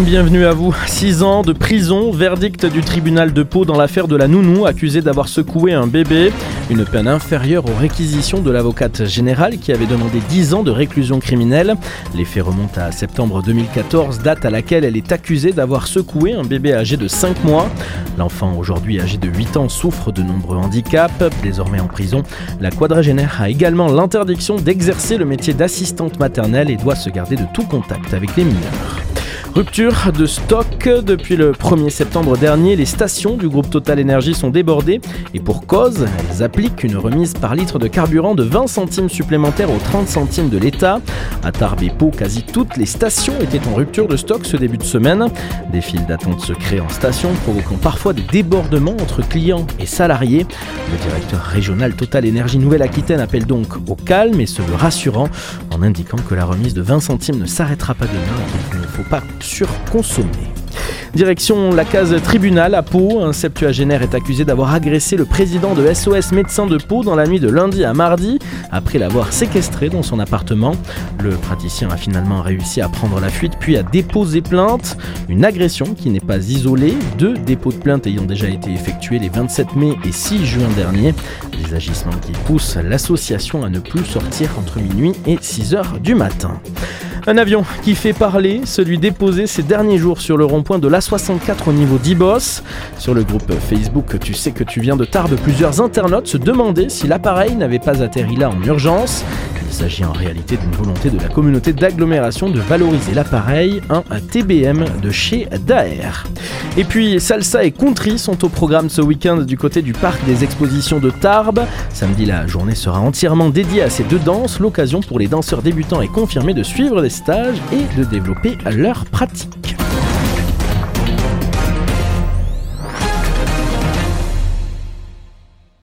Bienvenue à vous. 6 ans de prison, verdict du tribunal de Pau dans l'affaire de la nounou accusée d'avoir secoué un bébé. Une peine inférieure aux réquisitions de l'avocate générale qui avait demandé 10 ans de réclusion criminelle. Les faits remontent à septembre 2014, date à laquelle elle est accusée d'avoir secoué un bébé âgé de 5 mois. L'enfant, aujourd'hui âgé de 8 ans, souffre de nombreux handicaps. Désormais en prison, la quadragénaire a également l'interdiction d'exercer le métier d'assistante maternelle et doit se garder de tout contact avec les mineurs. Rupture de stock. Depuis le 1er septembre dernier, les stations du groupe Total Energy sont débordées et pour cause, elles appliquent une remise par litre de carburant de 20 centimes supplémentaires aux 30 centimes de l'État. À Tarbes et Pau, quasi toutes les stations étaient en rupture de stock ce début de semaine. Des files d'attente se créent en station, provoquant parfois des débordements entre clients et salariés. Le directeur régional Total Energy Nouvelle-Aquitaine appelle donc au calme et se veut rassurant en indiquant que la remise de 20 centimes ne s'arrêtera pas demain et qu'il ne faut pas surconsommé. Direction la case tribunal à Pau, un septuagénaire est accusé d'avoir agressé le président de SOS Médecins de Pau dans la nuit de lundi à mardi, après l'avoir séquestré dans son appartement. Le praticien a finalement réussi à prendre la fuite puis à déposer plainte. Une agression qui n'est pas isolée, deux dépôts de plainte ayant déjà été effectués les 27 mai et 6 juin dernier. Des agissements qui poussent l'association à ne plus sortir entre minuit et 6 heures du matin. Un avion qui fait parler, celui déposé ces derniers jours sur le rond-point de l'A64 au niveau d'Ibos. Sur le groupe Facebook Tu sais que tu viens de Tarbes, plusieurs internautes se demandaient si l'appareil n'avait pas atterri là en urgence. Il s'agit en réalité d'une volonté de la communauté d'agglomération de valoriser l'appareil, un TBM de chez Daer. Et puis salsa et country sont au programme ce week-end du côté du parc des expositions de Tarbes. Samedi, la journée sera entièrement dédiée à ces deux danses, l'occasion pour les danseurs débutants et confirmés de suivre des stages et de développer leur pratique.